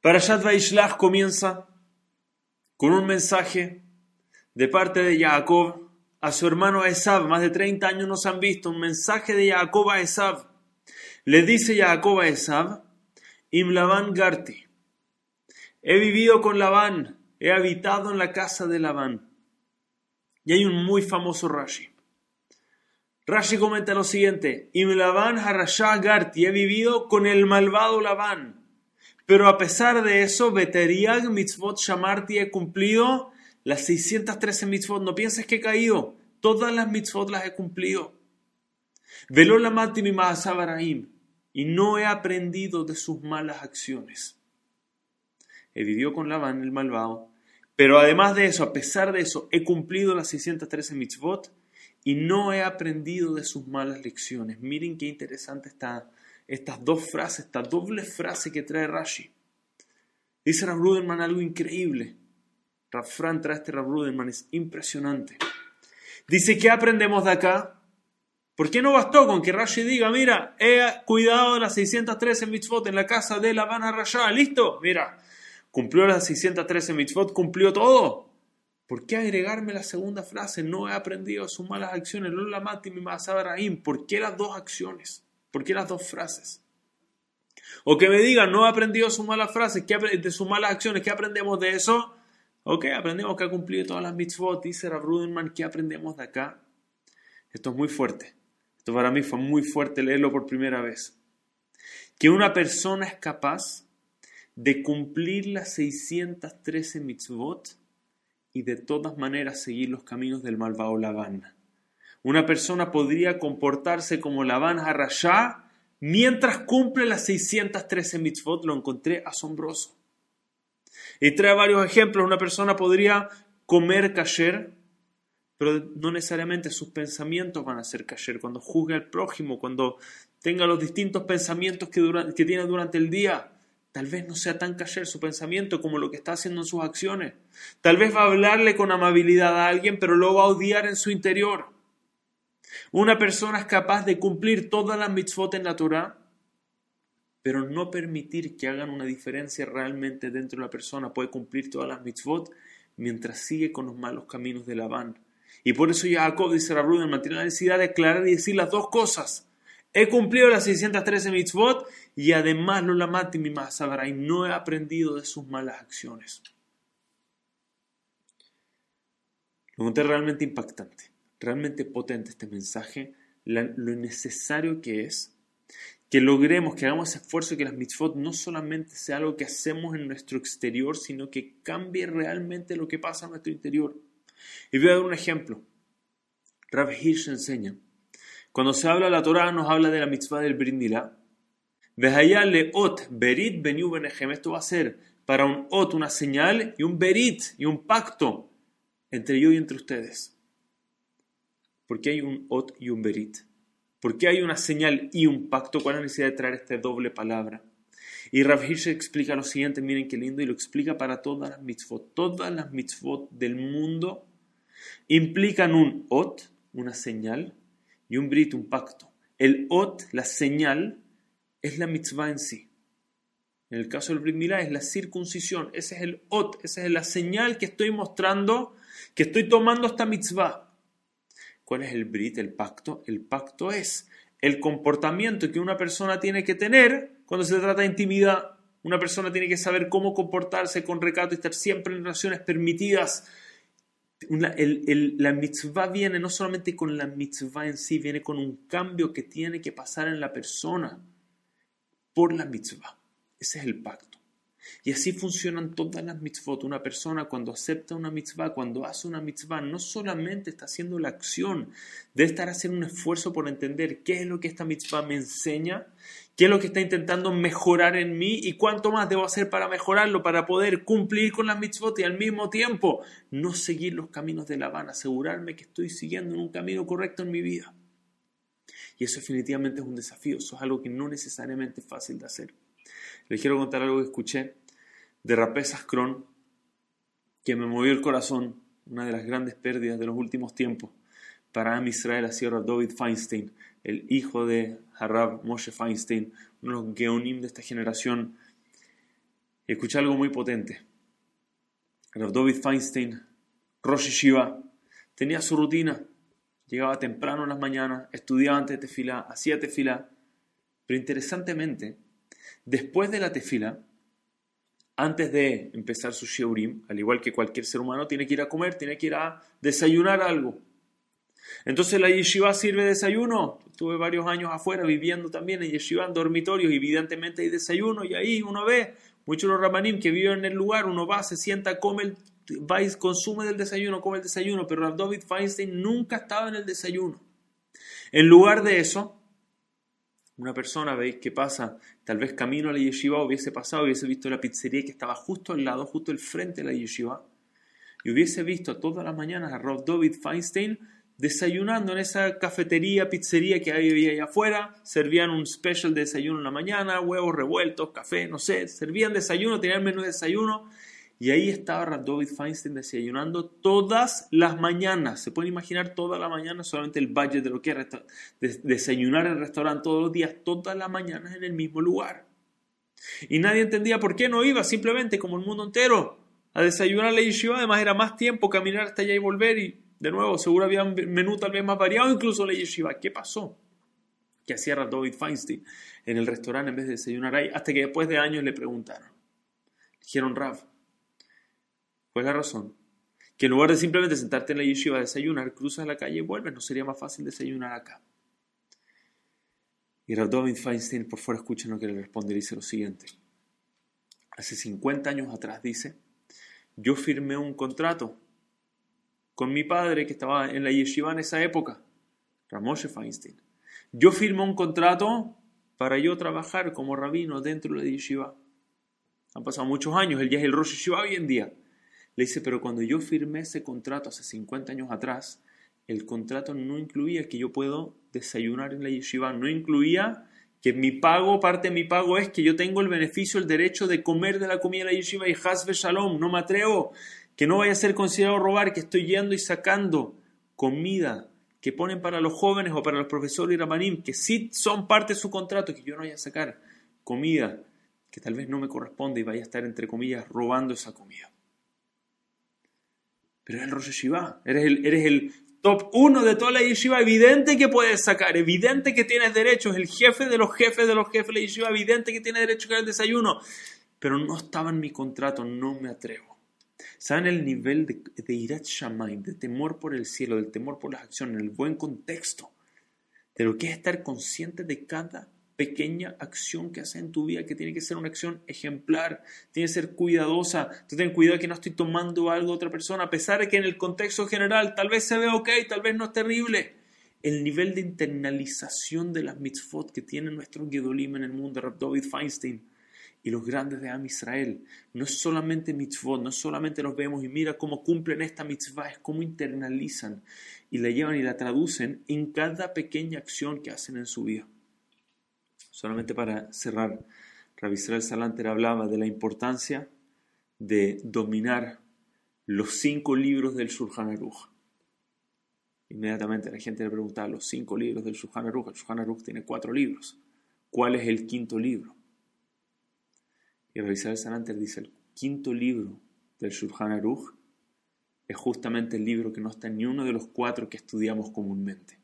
Parashat Vaishlach comienza con un mensaje de parte de Jacob a su hermano Esav. Más de 30 años nos han visto un mensaje de Jacob a Esav. Le dice Jacob a Esav, Im Laban Garti. He vivido con Labán, he habitado en la casa de Labán. Y hay un muy famoso Rashi. Rashi comenta lo siguiente, Im Harashah Garti, he vivido con el malvado Labán. Pero a pesar de eso, Beteriag Mitzvot Shamarti he cumplido las 613 mitzvot. No pienses que he caído. Todas las mitzvot las he cumplido. Veló la mi y no he aprendido de sus malas acciones. He vivido con Labán el malvado, pero además de eso, a pesar de eso, he cumplido las 613 mitzvot y no he aprendido de sus malas lecciones. Miren qué interesante está estas dos frases, esta doble frase que trae Rashi. Dice Rav Ruderman algo increíble. Rafran trae este Rav Ruderman, es impresionante. Dice, ¿qué aprendemos de acá? ¿Por qué no bastó con que Rashi diga, mira, he cuidado de las 613 mitzvot en la casa de la Habana Rasha, listo? Mira, cumplió las 613 mitzvot, cumplió todo. ¿Por qué agregarme la segunda frase? No he aprendido sus malas acciones. No la mati mi ¿Por qué las dos acciones? ¿Por qué las dos frases? O que me digan, no he aprendido sus malas frases, de sus malas acciones, ¿qué aprendemos de eso? Ok, aprendemos que ha cumplido todas las mitzvot, dice Rav Rudenman, ¿qué aprendemos de acá? Esto es muy fuerte. Esto para mí fue muy fuerte leerlo por primera vez. Que una persona es capaz de cumplir las 613 mitzvot y de todas maneras seguir los caminos del malvado Labán. Una persona podría comportarse como Labán Harashá mientras cumple las 613 mitzvot. Lo encontré asombroso. Y trae varios ejemplos. Una persona podría comer kasher, pero no necesariamente sus pensamientos van a ser kasher. Cuando juzgue al prójimo, cuando tenga los distintos pensamientos que, que tiene durante el día, tal vez no sea tan kasher su pensamiento como lo que está haciendo en sus acciones. Tal vez va a hablarle con amabilidad a alguien, pero lo va a odiar en su interior. Una persona es capaz de cumplir todas las mitzvot en la Torah, pero no permitir que hagan una diferencia realmente dentro de la persona. Puede cumplir todas las mitzvot mientras sigue con los malos caminos de Labán. Y por eso Jacob, dice Rabruder, mantiene la necesidad de aclarar y decir las dos cosas. He cumplido las 613 mitzvot y además lo lamati mi y no he aprendido de sus malas acciones. Lo encontré realmente impactante realmente potente este mensaje, lo necesario que es que logremos, que hagamos esfuerzo que las mitzvot no solamente sea algo que hacemos en nuestro exterior, sino que cambie realmente lo que pasa en nuestro interior. Y voy a dar un ejemplo. Rav Hirsch enseña, cuando se habla de la Torah nos habla de la mitzvah del brindilá. ot berit Esto va a ser para un ot una señal y un berit y un pacto entre yo y entre ustedes. ¿Por qué hay un ot y un berit? ¿Por qué hay una señal y un pacto? ¿Cuál es la necesidad de traer esta doble palabra? Y Rav Hirsch explica lo siguiente, miren qué lindo, y lo explica para todas las mitzvot. Todas las mitzvot del mundo implican un ot, una señal, y un brit, un pacto. El ot, la señal, es la mitzvah en sí. En el caso del brit milá es la circuncisión. Ese es el ot, esa es la señal que estoy mostrando, que estoy tomando esta mitzvah. ¿Cuál es el Brit, el pacto? El pacto es el comportamiento que una persona tiene que tener cuando se trata de intimidad. Una persona tiene que saber cómo comportarse con recato y estar siempre en relaciones permitidas. la mitzvah viene no solamente con la mitzvah en sí, viene con un cambio que tiene que pasar en la persona por la mitzvah. Ese es el pacto. Y así funcionan todas las mitzvot. Una persona cuando acepta una mitzvah, cuando hace una mitzvah, no solamente está haciendo la acción de estar haciendo un esfuerzo por entender qué es lo que esta mitzvah me enseña, qué es lo que está intentando mejorar en mí y cuánto más debo hacer para mejorarlo, para poder cumplir con las mitzvot y al mismo tiempo no seguir los caminos de la van, asegurarme que estoy siguiendo en un camino correcto en mi vida. Y eso definitivamente es un desafío, eso es algo que no necesariamente es fácil de hacer. Les quiero contar algo que escuché de Rapesas Kron que me movió el corazón, una de las grandes pérdidas de los últimos tiempos. Para Am Israel ha sido David Feinstein, el hijo de Harab Moshe Feinstein, uno de los geonim de esta generación. Escuché algo muy potente. Rav David Feinstein, Rosh Shiva, tenía su rutina. Llegaba temprano en las mañanas, estudiaba antes de tefila, hacía tefila. Pero interesantemente, después de la tefila, antes de empezar su sheurim, al igual que cualquier ser humano, tiene que ir a comer, tiene que ir a desayunar algo. Entonces la yeshiva sirve de desayuno. Estuve varios años afuera viviendo también en yeshiva, en dormitorios, evidentemente hay desayuno y ahí uno ve, muchos los ramanim que viven en el lugar, uno va, se sienta, come, el, va y consume del desayuno, come el desayuno, pero David Feinstein nunca estaba en el desayuno. En lugar de eso, una persona, veis, que pasa, tal vez camino a la yeshiva, hubiese pasado, hubiese visto la pizzería que estaba justo al lado, justo al frente de la yeshiva, y hubiese visto todas las mañanas a Rob David Feinstein desayunando en esa cafetería, pizzería que había allá afuera, servían un special de desayuno en la mañana, huevos revueltos, café, no sé, servían desayuno, tenían menú de desayuno, y ahí estaba David Feinstein desayunando todas las mañanas. Se pueden imaginar toda la mañana, solamente el budget de lo que es desayunar en el restaurante todos los días, todas las mañanas en el mismo lugar. Y nadie entendía por qué no iba, simplemente como el mundo entero, a desayunar a la yeshiva. Además era más tiempo caminar hasta allá y volver y de nuevo, seguro había un menú tal vez más variado, incluso la yeshiva. ¿Qué pasó? Que hacía David Feinstein en el restaurante en vez de desayunar ahí, hasta que después de años le preguntaron. Dijeron, Rav, ¿cuál es la razón? Que en lugar de simplemente sentarte en la yeshiva a desayunar, cruzas la calle y vuelves, ¿no sería más fácil desayunar acá? Y Rav David Feinstein por fuera escucha lo que le responde dice lo siguiente. Hace 50 años atrás, dice, yo firmé un contrato con mi padre que estaba en la yeshiva en esa época, Ramoshe Feinstein. Yo firmé un contrato para yo trabajar como rabino dentro de la yeshiva. Han pasado muchos años, él ya es el Rosh Yeshiva hoy en día. Le dice, pero cuando yo firmé ese contrato hace 50 años atrás, el contrato no incluía que yo puedo desayunar en la yeshiva, no incluía que mi pago, parte de mi pago es que yo tengo el beneficio, el derecho de comer de la comida de la yeshiva y hasbe shalom, no me atrevo que no vaya a ser considerado robar, que estoy yendo y sacando comida que ponen para los jóvenes o para los profesores y ramanim, que sí son parte de su contrato, que yo no vaya a sacar comida que tal vez no me corresponde y vaya a estar, entre comillas, robando esa comida. Pero eres el Rosh Yeshiva, eres el, eres el top uno de toda la yeshiva, evidente que puedes sacar, evidente que tienes derechos, el jefe de los jefes de los jefes de la yeshiva, evidente que tiene derecho a el desayuno, pero no estaba en mi contrato, no me atrevo. ¿Saben el nivel de, de Irat Shamayim, de temor por el cielo, del temor por las acciones, el buen contexto, de lo que es estar consciente de cada pequeña acción que haces en tu vida, que tiene que ser una acción ejemplar, tiene que ser cuidadosa, tú ten cuidado que no estoy tomando algo de otra persona, a pesar de que en el contexto general tal vez se ve ok, tal vez no es terrible. El nivel de internalización de las mitzvot que tiene nuestro Gedolim en el mundo, Rab David Feinstein, y los grandes de Am Israel. No es solamente mitzvot, no solamente los vemos y mira cómo cumplen esta mitzvah, es cómo internalizan y la llevan y la traducen en cada pequeña acción que hacen en su vida. Solamente para cerrar, Rabbi Israel Salanter hablaba de la importancia de dominar los cinco libros del Shulchan Aruch. Inmediatamente la gente le preguntaba los cinco libros del Shulchan Aruch. El Shulchan Aruch tiene cuatro libros. ¿Cuál es el quinto libro? Y Rabbi Sananter dice, el quinto libro del Shulchan Aruch es justamente el libro que no está en ni uno de los cuatro que estudiamos comúnmente.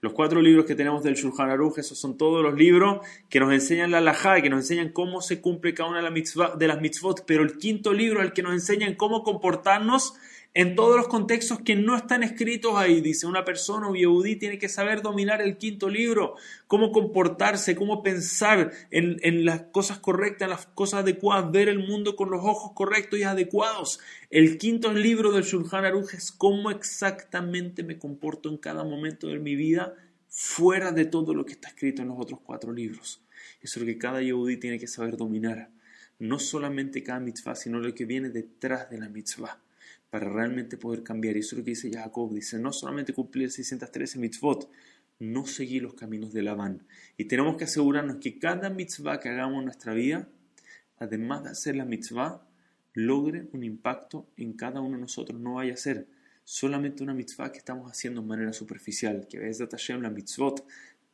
Los cuatro libros que tenemos del Shulchan Aruch, esos son todos los libros que nos enseñan la halajá, que nos enseñan cómo se cumple cada una de las mitzvot, pero el quinto libro es el que nos enseña cómo comportarnos en todos los contextos que no están escritos ahí. Dice, una persona, un yehudí, tiene que saber dominar el quinto libro, cómo comportarse, cómo pensar en, las cosas correctas, en las cosas adecuadas, ver el mundo con los ojos correctos y adecuados. El quinto libro del Shulchan Aruch es cómo exactamente me comporto en cada momento de mi vida fuera de todo lo que está escrito en los otros cuatro libros. Eso es lo que cada yehudí tiene que saber dominar. No solamente cada mitzvah, sino lo que viene detrás de la mitzvah para realmente poder cambiar. Y eso es lo que dice Jacob. Dice, no solamente cumplir 613 mitzvot, no seguir los caminos de Labán. Y tenemos que asegurarnos que cada mitzvah que hagamos en nuestra vida, además de hacer la mitzvah, logre un impacto en cada uno de nosotros. No vaya a ser solamente una mitzvah que estamos haciendo de manera superficial, que veces de la mitzvot,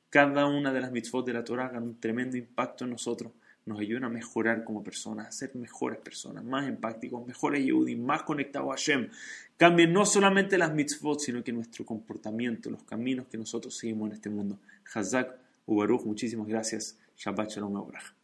cada una de las mitzvot de la Torah hagan un tremendo impacto en nosotros nos ayuden a mejorar como personas, a ser mejores personas, más empáticos, mejores Yehudim, más conectados a Hashem. Cambien no solamente las mitzvot, sino que nuestro comportamiento, los caminos que nosotros seguimos en este mundo. Hazak Ubaruch, muchísimas gracias. Shabbat Shalom Abraham.